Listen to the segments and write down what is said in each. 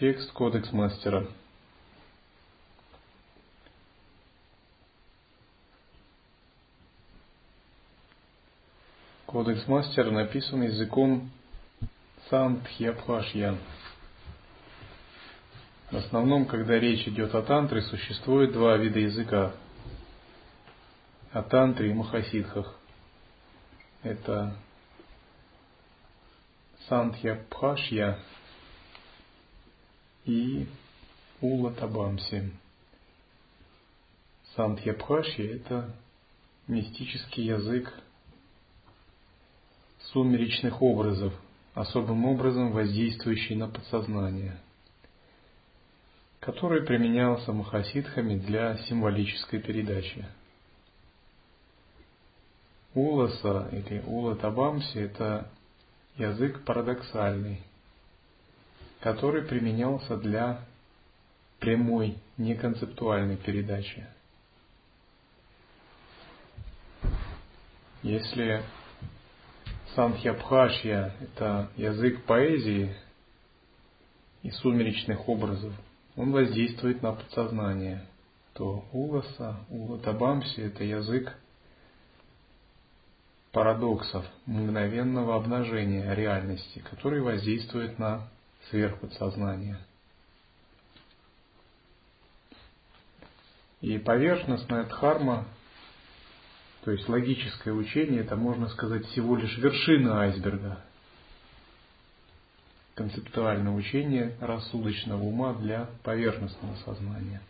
Текст Кодекс Мастера. Кодекс Мастера написан языком Сантхьябхашья. В основном, когда речь идет о тантре, существует два вида языка. О тантре и махасидхах. Это Сантхьябхашья и Ула Табамси. Сантхьябхашья – это мистический язык сумеречных образов, особым образом воздействующий на подсознание, который применялся махасидхами для символической передачи. Уласа или Ула Табамси – это язык парадоксальный, который применялся для прямой, неконцептуальной передачи. Если Сантхьябхашья – это язык поэзии и сумеречных образов, он воздействует на подсознание, то Уласа, Улатабамси – это язык парадоксов, мгновенного обнажения реальности, который воздействует на сверхподсознание. И поверхностная дхарма, то есть логическое учение, это можно сказать всего лишь вершина айсберга. Концептуальное учение рассудочного ума для поверхностного сознания.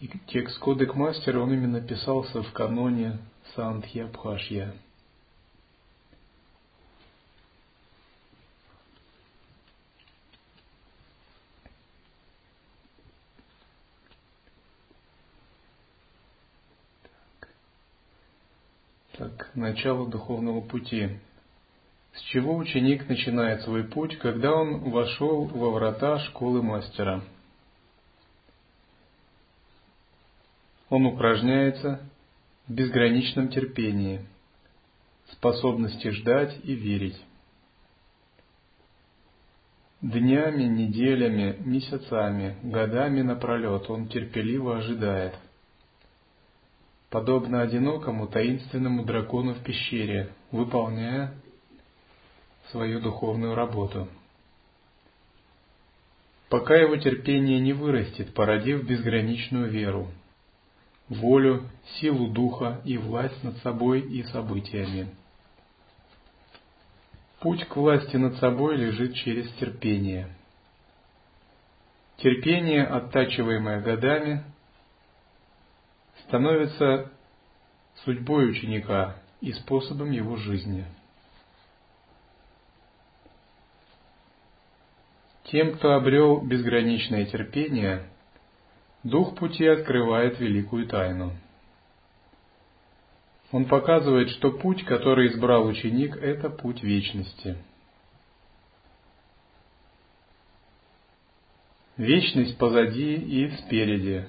И текст Кодек Мастер, он именно писался в каноне Сантхья Абхашья. Так, начало духовного пути. С чего ученик начинает свой путь, когда он вошел во врата школы мастера – Он упражняется в безграничном терпении, способности ждать и верить. Днями, неделями, месяцами, годами напролет он терпеливо ожидает. Подобно одинокому таинственному дракону в пещере, выполняя свою духовную работу. Пока его терпение не вырастет, породив безграничную веру, волю, силу духа и власть над собой и событиями. Путь к власти над собой лежит через терпение. Терпение, оттачиваемое годами, становится судьбой ученика и способом его жизни. Тем, кто обрел безграничное терпение, Дух пути открывает великую тайну. Он показывает, что путь, который избрал ученик, это путь вечности. Вечность позади и спереди.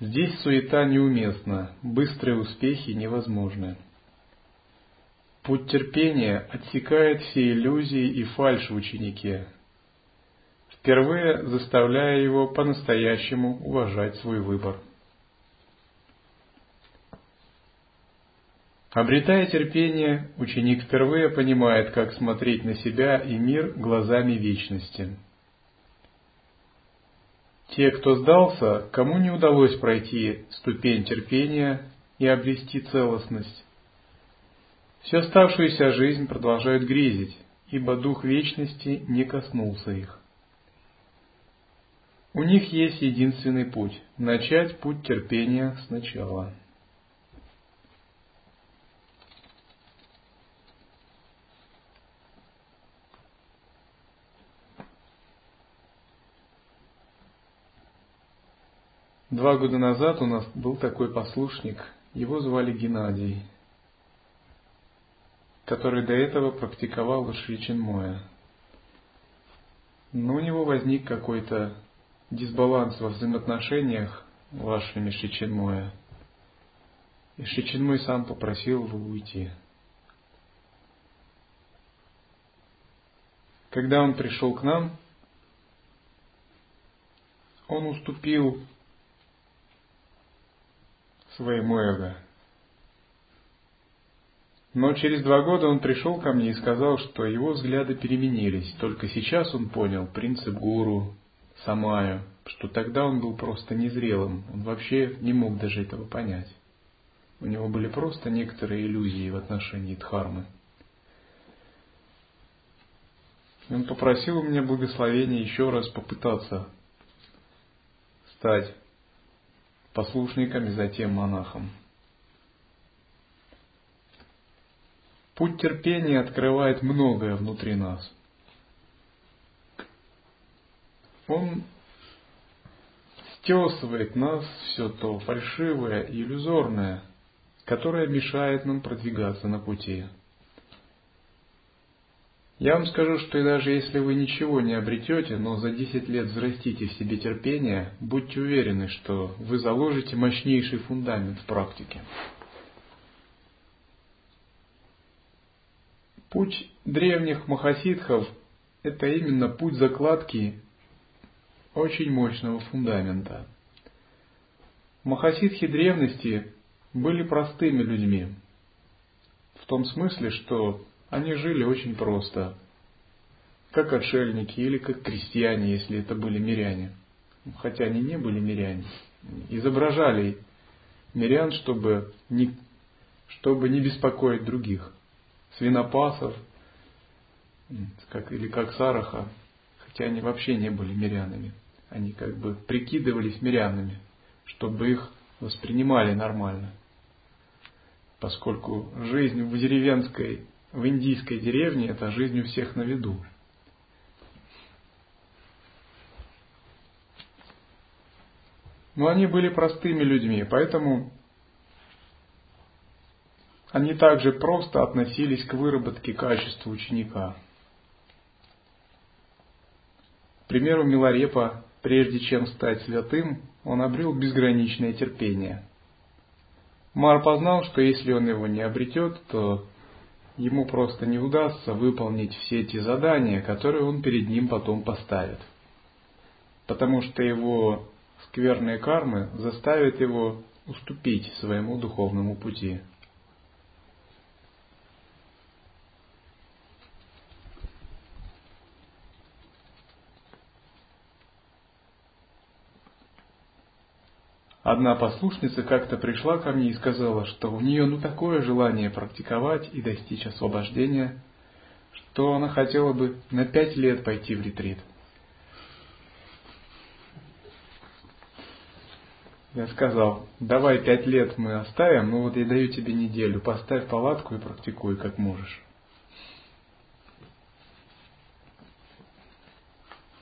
Здесь суета неуместна, быстрые успехи невозможны. Путь терпения отсекает все иллюзии и фальшь в ученике, впервые заставляя его по-настоящему уважать свой выбор. Обретая терпение, ученик впервые понимает, как смотреть на себя и мир глазами вечности. Те, кто сдался, кому не удалось пройти ступень терпения и обрести целостность, всю оставшуюся жизнь продолжают грезить, ибо дух вечности не коснулся их. У них есть единственный путь – начать путь терпения сначала. Два года назад у нас был такой послушник, его звали Геннадий, который до этого практиковал Шри Моя. Но у него возник какой-то дисбаланс во взаимоотношениях ваше Мишичинмоя. И Шичинмой сам попросил его уйти. Когда он пришел к нам, он уступил своему эго. Но через два года он пришел ко мне и сказал, что его взгляды переменились. Только сейчас он понял принцип гуру, самаю, что тогда он был просто незрелым. Он вообще не мог даже этого понять. У него были просто некоторые иллюзии в отношении Дхармы. И он попросил у меня благословения еще раз попытаться стать послушниками, затем монахом. Путь терпения открывает многое внутри нас. Он стесывает нас все то фальшивое и иллюзорное, которое мешает нам продвигаться на пути. Я вам скажу, что и даже если вы ничего не обретете, но за 10 лет взрастите в себе терпение, будьте уверены, что вы заложите мощнейший фундамент в практике. Путь древних махасидхов – это именно путь закладки очень мощного фундамента. Махасидхи древности были простыми людьми, в том смысле, что они жили очень просто, как отшельники или как крестьяне, если это были миряне. Хотя они не были миряне. Изображали мирян, чтобы не, чтобы не беспокоить других. Свинопасов, как, или как Сараха, хотя они вообще не были мирянами. Они как бы прикидывались мирянами, чтобы их воспринимали нормально. Поскольку жизнь в деревенской в индийской деревне это жизнь у всех на виду. Но они были простыми людьми, поэтому они также просто относились к выработке качества ученика. К примеру, Миларепа, прежде чем стать святым, он обрел безграничное терпение. Мар познал, что если он его не обретет, то ему просто не удастся выполнить все эти задания, которые он перед ним потом поставит. Потому что его скверные кармы заставят его уступить своему духовному пути. Одна послушница как-то пришла ко мне и сказала, что у нее ну такое желание практиковать и достичь освобождения, что она хотела бы на пять лет пойти в ретрит. Я сказал, давай пять лет мы оставим, но вот я даю тебе неделю, поставь палатку и практикуй как можешь.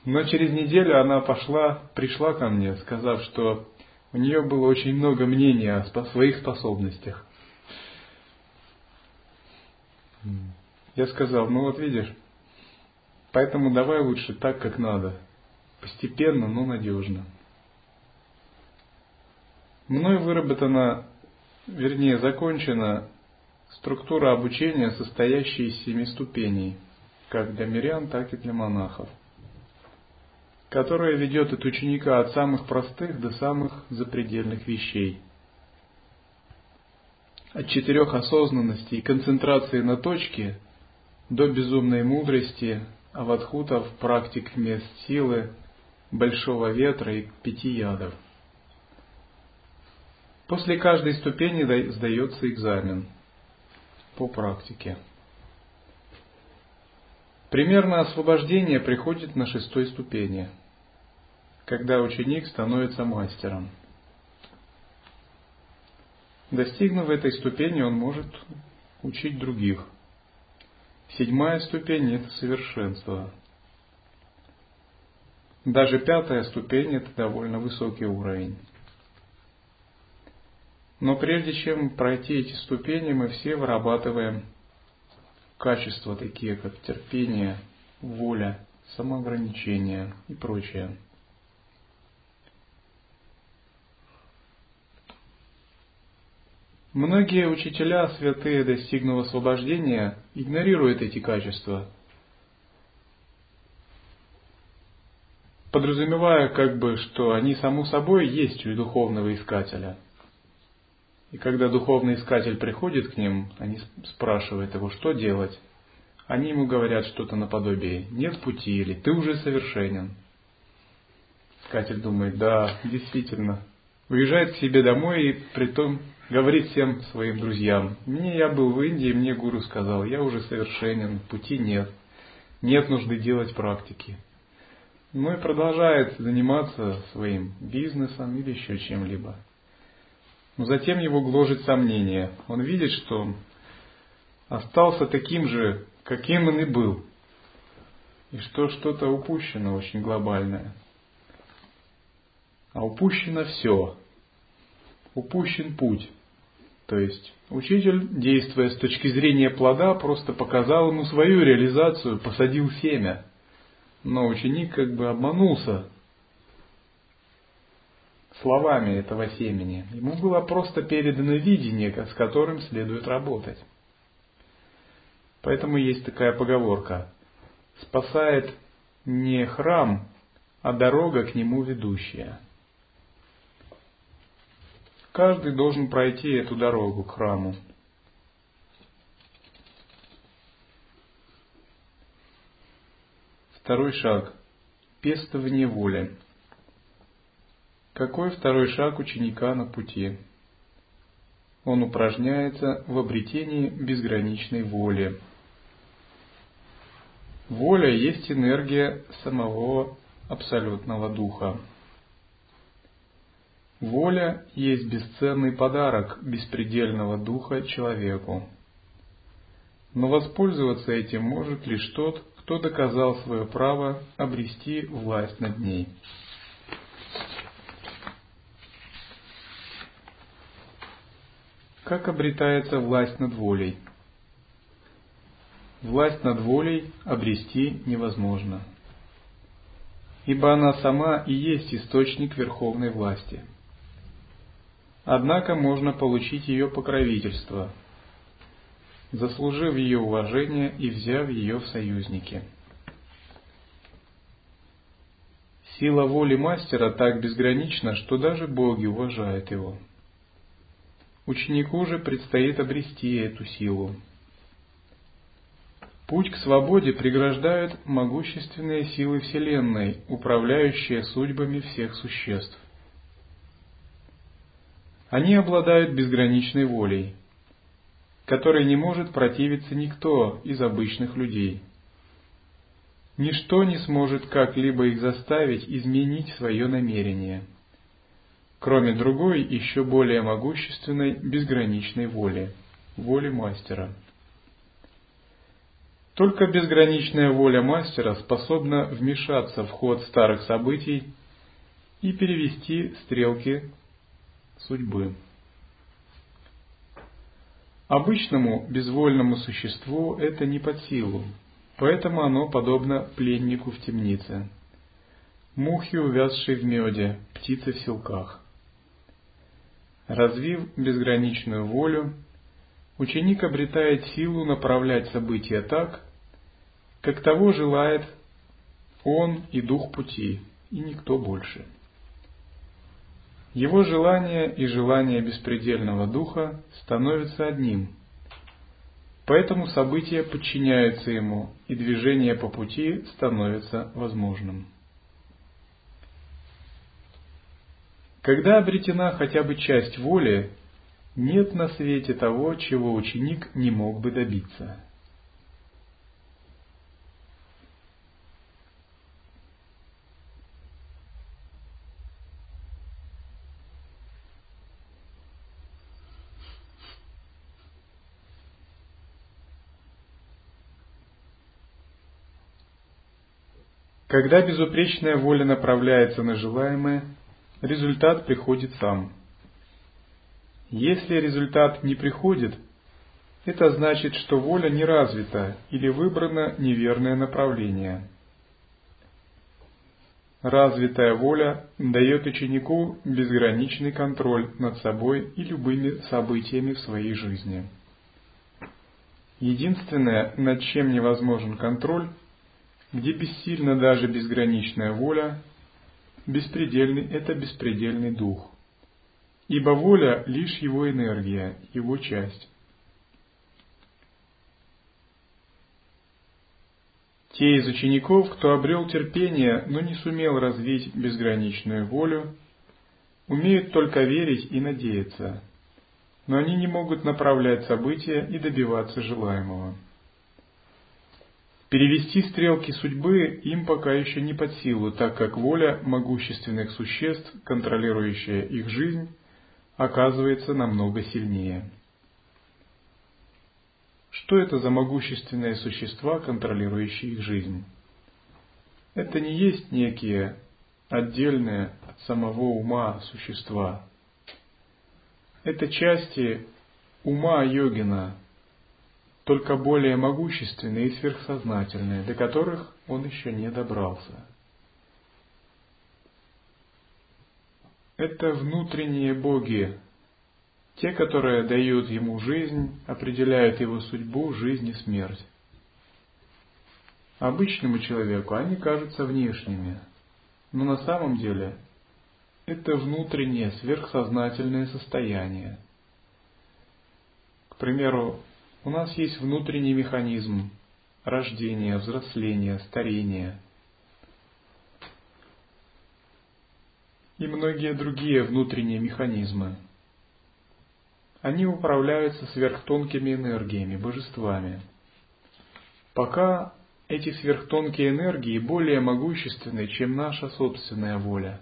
Но через неделю она пошла, пришла ко мне, сказав, что у нее было очень много мнений о своих способностях. Я сказал, ну вот видишь, поэтому давай лучше так, как надо. Постепенно, но надежно. Мной выработана, вернее, закончена структура обучения, состоящая из семи ступеней, как для мирян, так и для монахов которая ведет от ученика от самых простых до самых запредельных вещей. От четырех осознанностей и концентрации на точке до безумной мудрости, аватхутов, практик мест силы, большого ветра и пяти ядов. После каждой ступени сдается экзамен по практике. Примерно освобождение приходит на шестой ступени, когда ученик становится мастером. Достигнув этой ступени, он может учить других. Седьмая ступень – это совершенство. Даже пятая ступень – это довольно высокий уровень. Но прежде чем пройти эти ступени, мы все вырабатываем качества, такие как терпение, воля, самоограничение и прочее. Многие учителя, святые, достигнув освобождения, игнорируют эти качества, подразумевая как бы, что они само собой есть у духовного искателя – и когда духовный искатель приходит к ним, они спрашивают его, что делать. Они ему говорят что-то наподобие «нет пути» или «ты уже совершенен». Искатель думает, да, действительно. Уезжает к себе домой и притом говорит всем своим друзьям, мне я был в Индии, мне гуру сказал, я уже совершенен, пути нет, нет нужды делать практики. Ну и продолжает заниматься своим бизнесом или еще чем-либо. Но затем его гложет сомнение. Он видит, что остался таким же, каким он и был. И что что-то упущено очень глобальное. А упущено все. Упущен путь. То есть учитель, действуя с точки зрения плода, просто показал ему свою реализацию, посадил семя. Но ученик как бы обманулся словами этого семени. Ему было просто передано видение, с которым следует работать. Поэтому есть такая поговорка. Спасает не храм, а дорога к нему ведущая. Каждый должен пройти эту дорогу к храму. Второй шаг. Пестование воли. Какой второй шаг ученика на пути? Он упражняется в обретении безграничной воли. Воля есть энергия самого Абсолютного Духа. Воля есть бесценный подарок беспредельного духа человеку. Но воспользоваться этим может лишь тот, кто доказал свое право обрести власть над ней. Как обретается власть над волей? Власть над волей обрести невозможно, ибо она сама и есть источник верховной власти – Однако можно получить ее покровительство, заслужив ее уважение и взяв ее в союзники. Сила воли мастера так безгранична, что даже боги уважают его. Ученику же предстоит обрести эту силу. Путь к свободе преграждают могущественные силы Вселенной, управляющие судьбами всех существ. Они обладают безграничной волей, которой не может противиться никто из обычных людей. Ничто не сможет как-либо их заставить изменить свое намерение, кроме другой, еще более могущественной, безграничной воли, воли мастера. Только безграничная воля мастера способна вмешаться в ход старых событий и перевести стрелки судьбы. Обычному безвольному существу это не под силу, поэтому оно подобно пленнику в темнице, мухе, увязшей в меде, птице в селках. Развив безграничную волю, ученик обретает силу направлять события так, как того желает он и дух пути, и никто больше. Его желание и желание беспредельного духа становятся одним. Поэтому события подчиняются ему, и движение по пути становится возможным. Когда обретена хотя бы часть воли, нет на свете того, чего ученик не мог бы добиться. Когда безупречная воля направляется на желаемое, результат приходит сам. Если результат не приходит, это значит, что воля не развита или выбрано неверное направление. развитая воля дает ученику безграничный контроль над собой и любыми событиями в своей жизни. Единственное, над чем невозможен контроль, где бессильна даже безграничная воля, беспредельный – это беспредельный дух. Ибо воля – лишь его энергия, его часть. Те из учеников, кто обрел терпение, но не сумел развить безграничную волю, умеют только верить и надеяться, но они не могут направлять события и добиваться желаемого. Перевести стрелки судьбы им пока еще не под силу, так как воля могущественных существ, контролирующая их жизнь, оказывается намного сильнее. Что это за могущественные существа, контролирующие их жизнь? Это не есть некие отдельные от самого ума существа. Это части ума йогина, только более могущественные и сверхсознательные, до которых он еще не добрался. Это внутренние боги, те, которые дают ему жизнь, определяют его судьбу, жизнь и смерть. Обычному человеку они кажутся внешними, но на самом деле это внутреннее сверхсознательное состояние. К примеру, у нас есть внутренний механизм рождения, взросления, старения и многие другие внутренние механизмы – они управляются сверхтонкими энергиями, божествами. Пока эти сверхтонкие энергии более могущественны, чем наша собственная воля.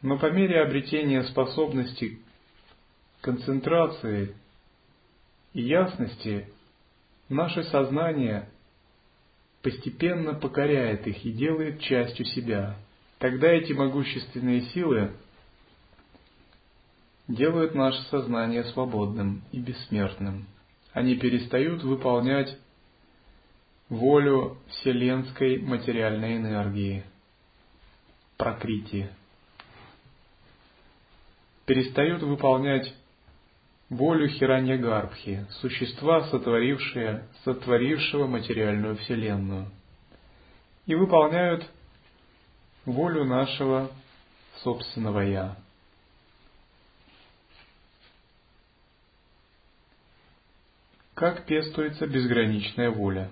Но по мере обретения способности концентрации и ясности, наше сознание постепенно покоряет их и делает частью себя. Тогда эти могущественные силы делают наше сознание свободным и бессмертным. Они перестают выполнять волю вселенской материальной энергии, прокрити. Перестают выполнять волю Хираньягарбхи, существа, сотворившие, сотворившего материальную вселенную, и выполняют волю нашего собственного Я. Как пестуется безграничная воля?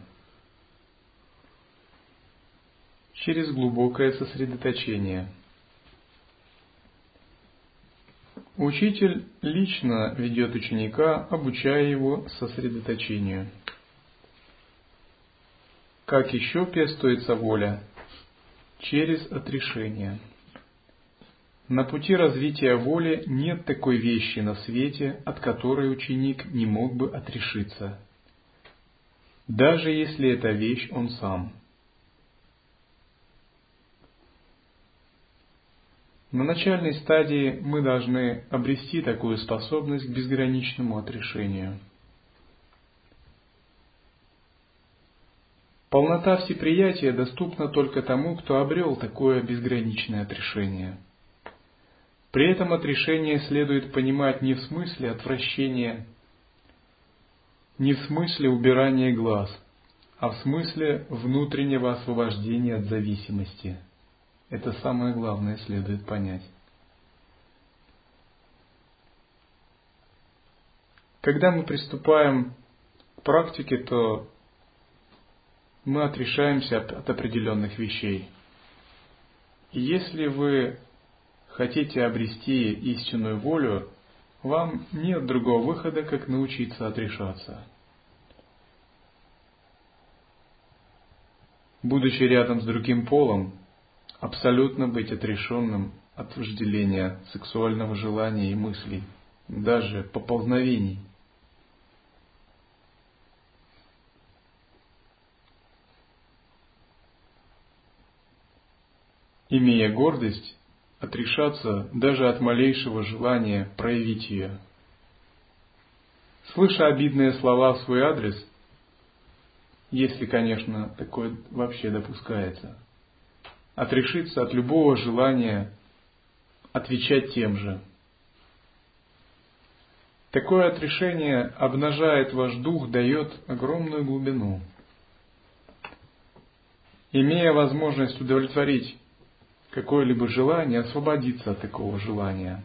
Через глубокое сосредоточение. Учитель лично ведет ученика, обучая его сосредоточению. Как еще пестуется воля? Через отрешение. На пути развития воли нет такой вещи на свете, от которой ученик не мог бы отрешиться, даже если эта вещь он сам. На начальной стадии мы должны обрести такую способность к безграничному отрешению. Полнота всеприятия доступна только тому, кто обрел такое безграничное отрешение – при этом отрешение следует понимать не в смысле отвращения, не в смысле убирания глаз, а в смысле внутреннего освобождения от зависимости. Это самое главное следует понять. Когда мы приступаем к практике, то мы отрешаемся от определенных вещей. И если вы хотите обрести истинную волю, вам нет другого выхода, как научиться отрешаться. Будучи рядом с другим полом, абсолютно быть отрешенным от вожделения, сексуального желания и мыслей, даже поползновений. Имея гордость, отрешаться даже от малейшего желания проявить ее. Слыша обидные слова в свой адрес, если, конечно, такое вообще допускается, отрешиться от любого желания отвечать тем же. Такое отрешение обнажает ваш дух, дает огромную глубину. Имея возможность удовлетворить какое-либо желание, освободиться от такого желания.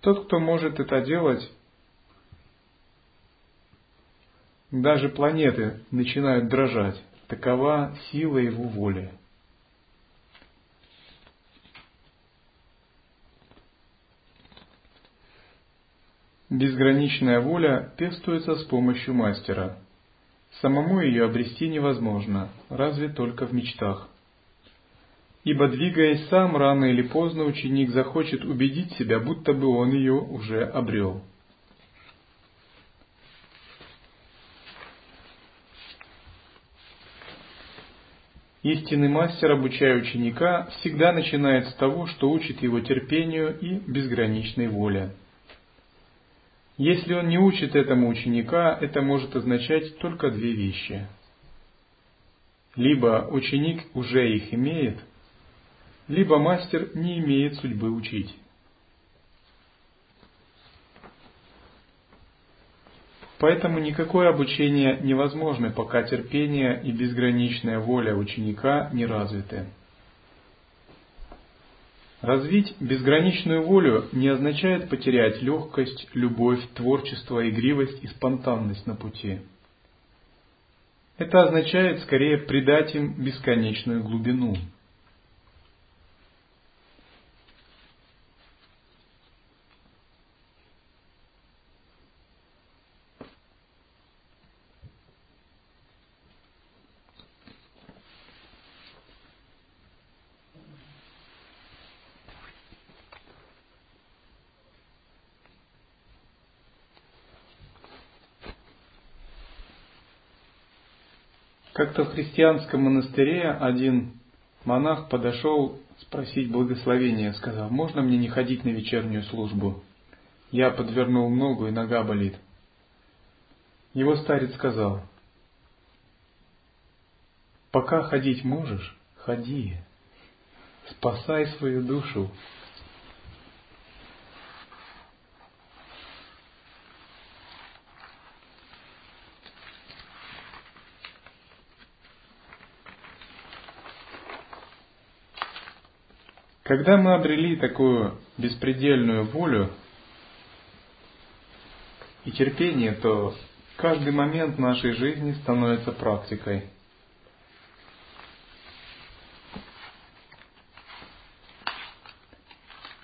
Тот, кто может это делать, даже планеты начинают дрожать. Такова сила его воли. Безграничная воля пестуется с помощью мастера. Самому ее обрести невозможно, разве только в мечтах. Ибо двигаясь сам, рано или поздно ученик захочет убедить себя, будто бы он ее уже обрел. Истинный мастер, обучая ученика, всегда начинает с того, что учит его терпению и безграничной воле. Если он не учит этому ученика, это может означать только две вещи. Либо ученик уже их имеет, либо мастер не имеет судьбы учить. Поэтому никакое обучение невозможно, пока терпение и безграничная воля ученика не развиты. Развить безграничную волю не означает потерять легкость, любовь, творчество, игривость и спонтанность на пути. Это означает скорее придать им бесконечную глубину – Как-то в христианском монастыре один монах подошел спросить благословения, сказал, можно мне не ходить на вечернюю службу? Я подвернул ногу и нога болит. Его старец сказал, пока ходить можешь, ходи, спасай свою душу, Когда мы обрели такую беспредельную волю и терпение, то каждый момент нашей жизни становится практикой.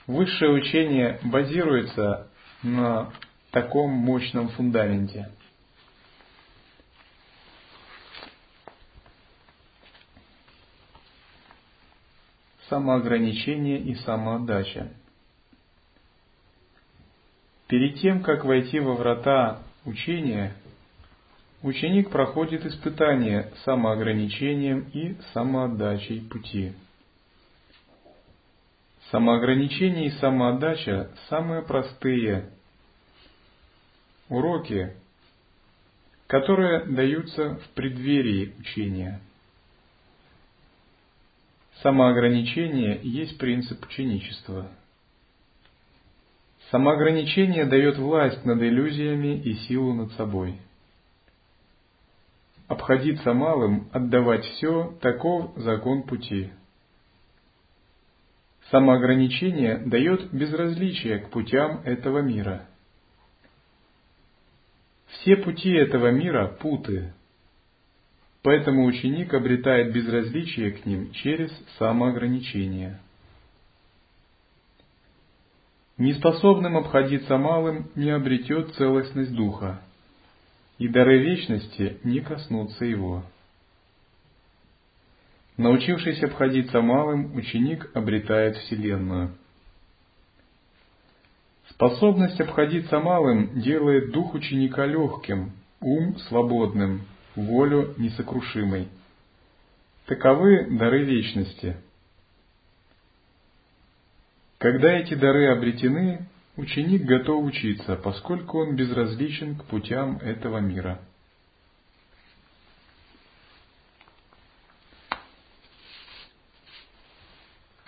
Высшее учение базируется на таком мощном фундаменте – самоограничение и самоотдача. Перед тем, как войти во врата учения, ученик проходит испытание самоограничением и самоотдачей пути. Самоограничение и самоотдача – самые простые уроки, которые даются в преддверии учения – Самоограничение есть принцип ученичества. Самоограничение дает власть над иллюзиями и силу над собой. Обходиться малым, отдавать все – таков закон пути. Самоограничение дает безразличие к путям этого мира. Все пути этого мира – путы, Поэтому ученик обретает безразличие к ним через самоограничение. Неспособным обходиться малым не обретет целостность духа, и дары вечности не коснутся его. Научившись обходиться малым, ученик обретает Вселенную. Способность обходиться малым делает дух ученика легким, ум свободным, волю несокрушимой. Таковы дары вечности. Когда эти дары обретены, ученик готов учиться, поскольку он безразличен к путям этого мира.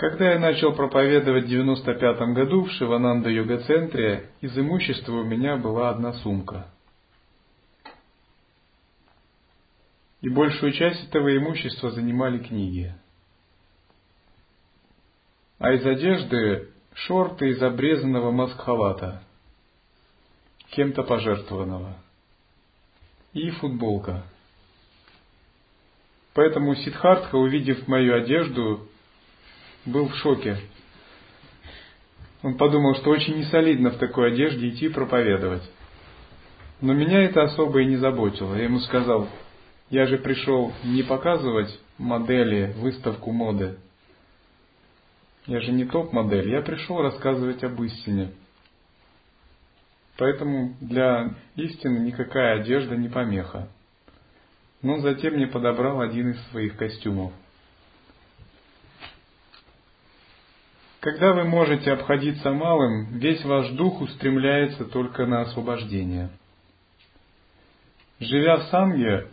Когда я начал проповедовать в 95 году в Шивананда йога-центре, из имущества у меня была одна сумка. И большую часть этого имущества занимали книги. А из одежды шорты из обрезанного маскхалата, кем-то пожертвованного, и футболка. Поэтому Сидхартха, увидев мою одежду, был в шоке. Он подумал, что очень несолидно в такой одежде идти проповедовать. Но меня это особо и не заботило. Я ему сказал, я же пришел не показывать модели, выставку моды. Я же не топ-модель, я пришел рассказывать об истине. Поэтому для истины никакая одежда не помеха. Но затем мне подобрал один из своих костюмов – Когда вы можете обходиться малым, весь ваш дух устремляется только на освобождение. Живя в санге,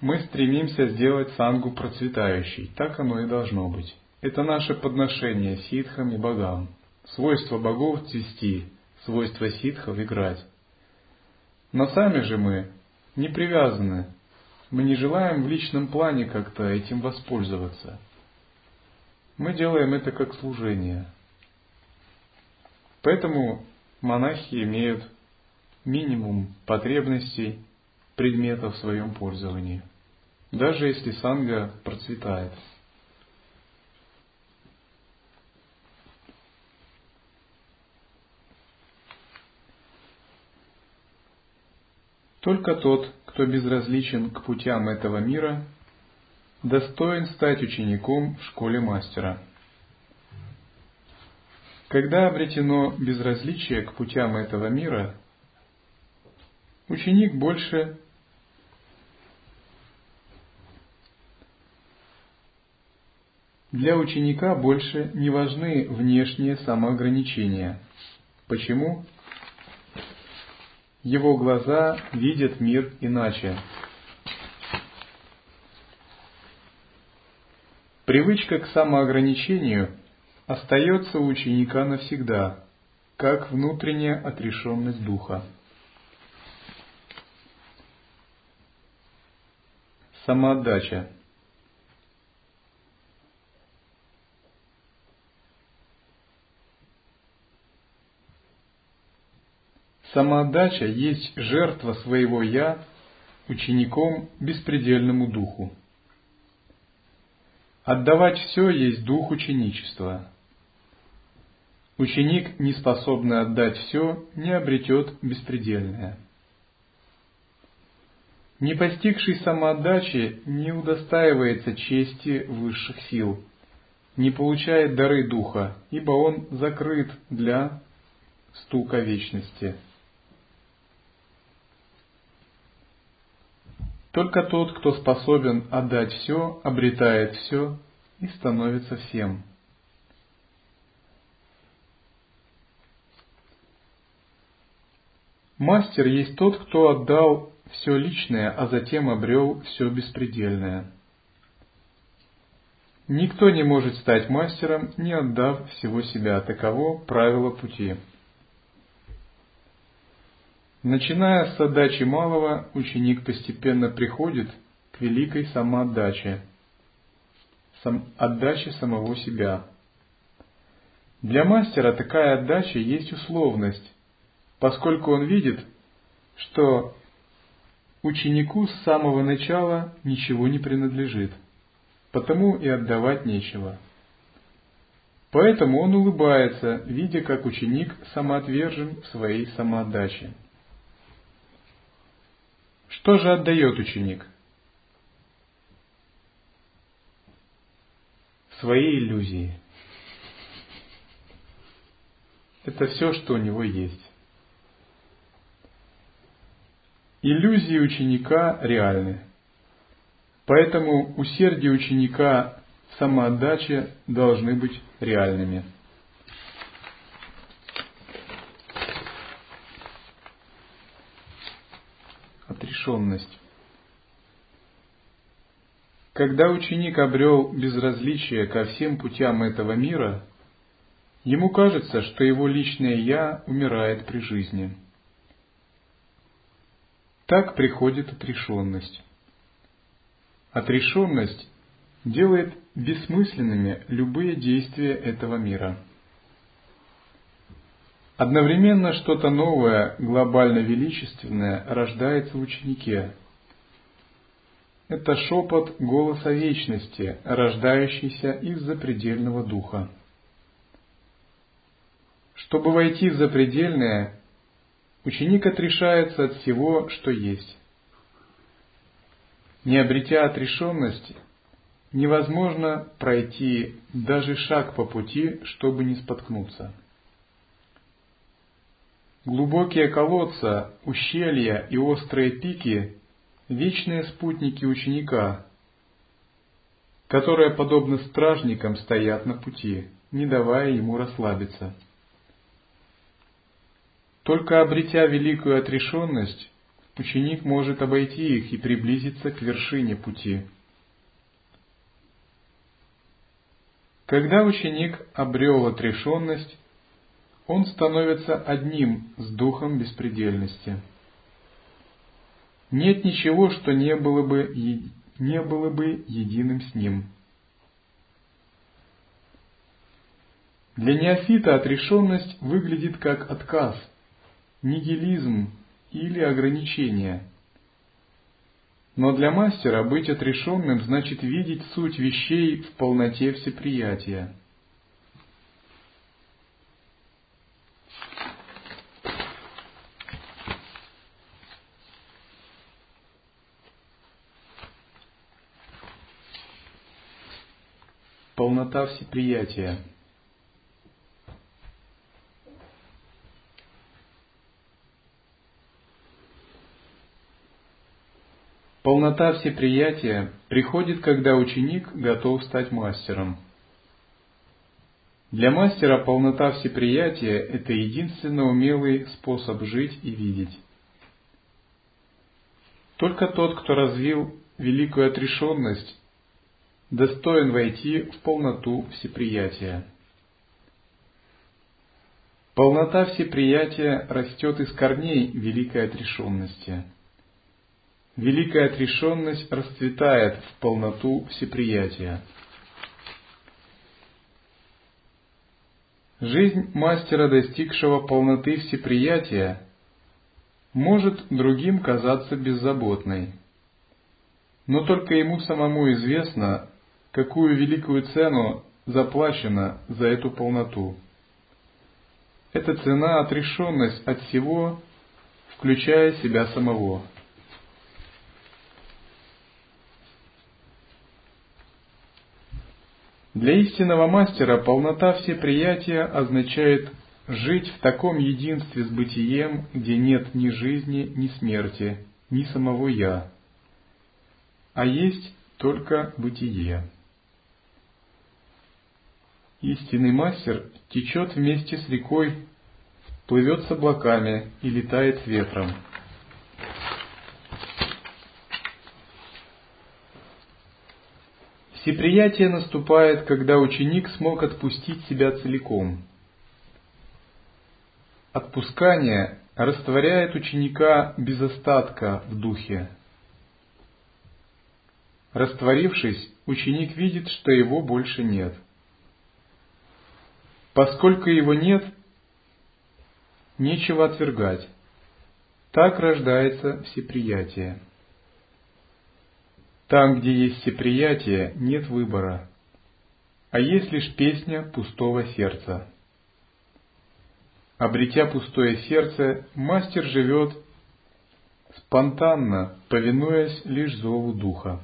мы стремимся сделать сангу процветающей. Так оно и должно быть. Это наше подношение ситхам и богам. Свойство богов цвести, свойство ситхов играть. Но сами же мы не привязаны. Мы не желаем в личном плане как-то этим воспользоваться – мы делаем это как служение. Поэтому монахи имеют минимум потребностей предметов в своем пользовании, даже если санга процветает. Только тот, кто безразличен к путям этого мира, достоин стать учеником в школе мастера. Когда обретено безразличие к путям этого мира, ученик больше Для ученика больше не важны внешние самоограничения. Почему? Его глаза видят мир иначе. Привычка к самоограничению остается у ученика навсегда, как внутренняя отрешенность духа. Самоотдача. Самоотдача есть жертва своего «я» учеником беспредельному духу. Отдавать все есть дух ученичества. Ученик, не способный отдать все, не обретет беспредельное. Не постигший самоотдачи не удостаивается чести высших сил, не получает дары духа, ибо он закрыт для стука вечности. Только тот, кто способен отдать все, обретает все и становится всем. Мастер есть тот, кто отдал все личное, а затем обрел все беспредельное. Никто не может стать мастером, не отдав всего себя. Таково правило пути. Начиная с отдачи малого, ученик постепенно приходит к великой самоотдаче, сам, отдаче самого себя. Для мастера такая отдача есть условность, поскольку он видит, что ученику с самого начала ничего не принадлежит, потому и отдавать нечего. Поэтому он улыбается, видя, как ученик самоотвержен в своей самоотдаче. Что же отдает ученик? Свои иллюзии. Это все, что у него есть. Иллюзии ученика реальны. Поэтому усердие ученика в должны быть реальными. Отрешенность. когда ученик обрел безразличие ко всем путям этого мира, ему кажется, что его личное «я» умирает при жизни. Так приходит отрешенность. Отрешенность делает бессмысленными любые действия этого мира. Одновременно что-то новое, глобально величественное рождается в ученике. Это шепот голоса вечности, рождающийся из запредельного духа. Чтобы войти в запредельное, ученик отрешается от всего, что есть. Не обретя отрешенности, невозможно пройти даже шаг по пути, чтобы не споткнуться. Глубокие колодца, ущелья и острые пики – вечные спутники ученика, которые, подобно стражникам, стоят на пути, не давая ему расслабиться. Только обретя великую отрешенность, ученик может обойти их и приблизиться к вершине пути. Когда ученик обрел отрешенность, он становится одним с духом беспредельности. Нет ничего, что не было бы, не было бы единым с ним. Для неофита отрешенность выглядит как отказ, нигилизм или ограничение. Но для мастера быть отрешенным значит видеть суть вещей в полноте всеприятия – полнота всеприятия. Полнота всеприятия приходит, когда ученик готов стать мастером. Для мастера полнота всеприятия – это единственно умелый способ жить и видеть. Только тот, кто развил великую отрешенность, достоин войти в полноту всеприятия. Полнота всеприятия растет из корней великой отрешенности. Великая отрешенность расцветает в полноту всеприятия. Жизнь мастера, достигшего полноты всеприятия, может другим казаться беззаботной. Но только ему самому известно, какую великую цену заплачено за эту полноту. Это цена отрешенность от всего, включая себя самого. Для истинного мастера полнота всеприятия означает жить в таком единстве с бытием, где нет ни жизни, ни смерти, ни самого «я», а есть только бытие. Истинный мастер течет вместе с рекой, плывет с облаками и летает с ветром. Всеприятие наступает, когда ученик смог отпустить себя целиком. Отпускание растворяет ученика без остатка в духе. Растворившись, ученик видит, что его больше нет – Поскольку его нет, нечего отвергать. Так рождается всеприятие. Там, где есть всеприятие, нет выбора, а есть лишь песня пустого сердца. Обретя пустое сердце, мастер живет спонтанно, повинуясь лишь зову духа.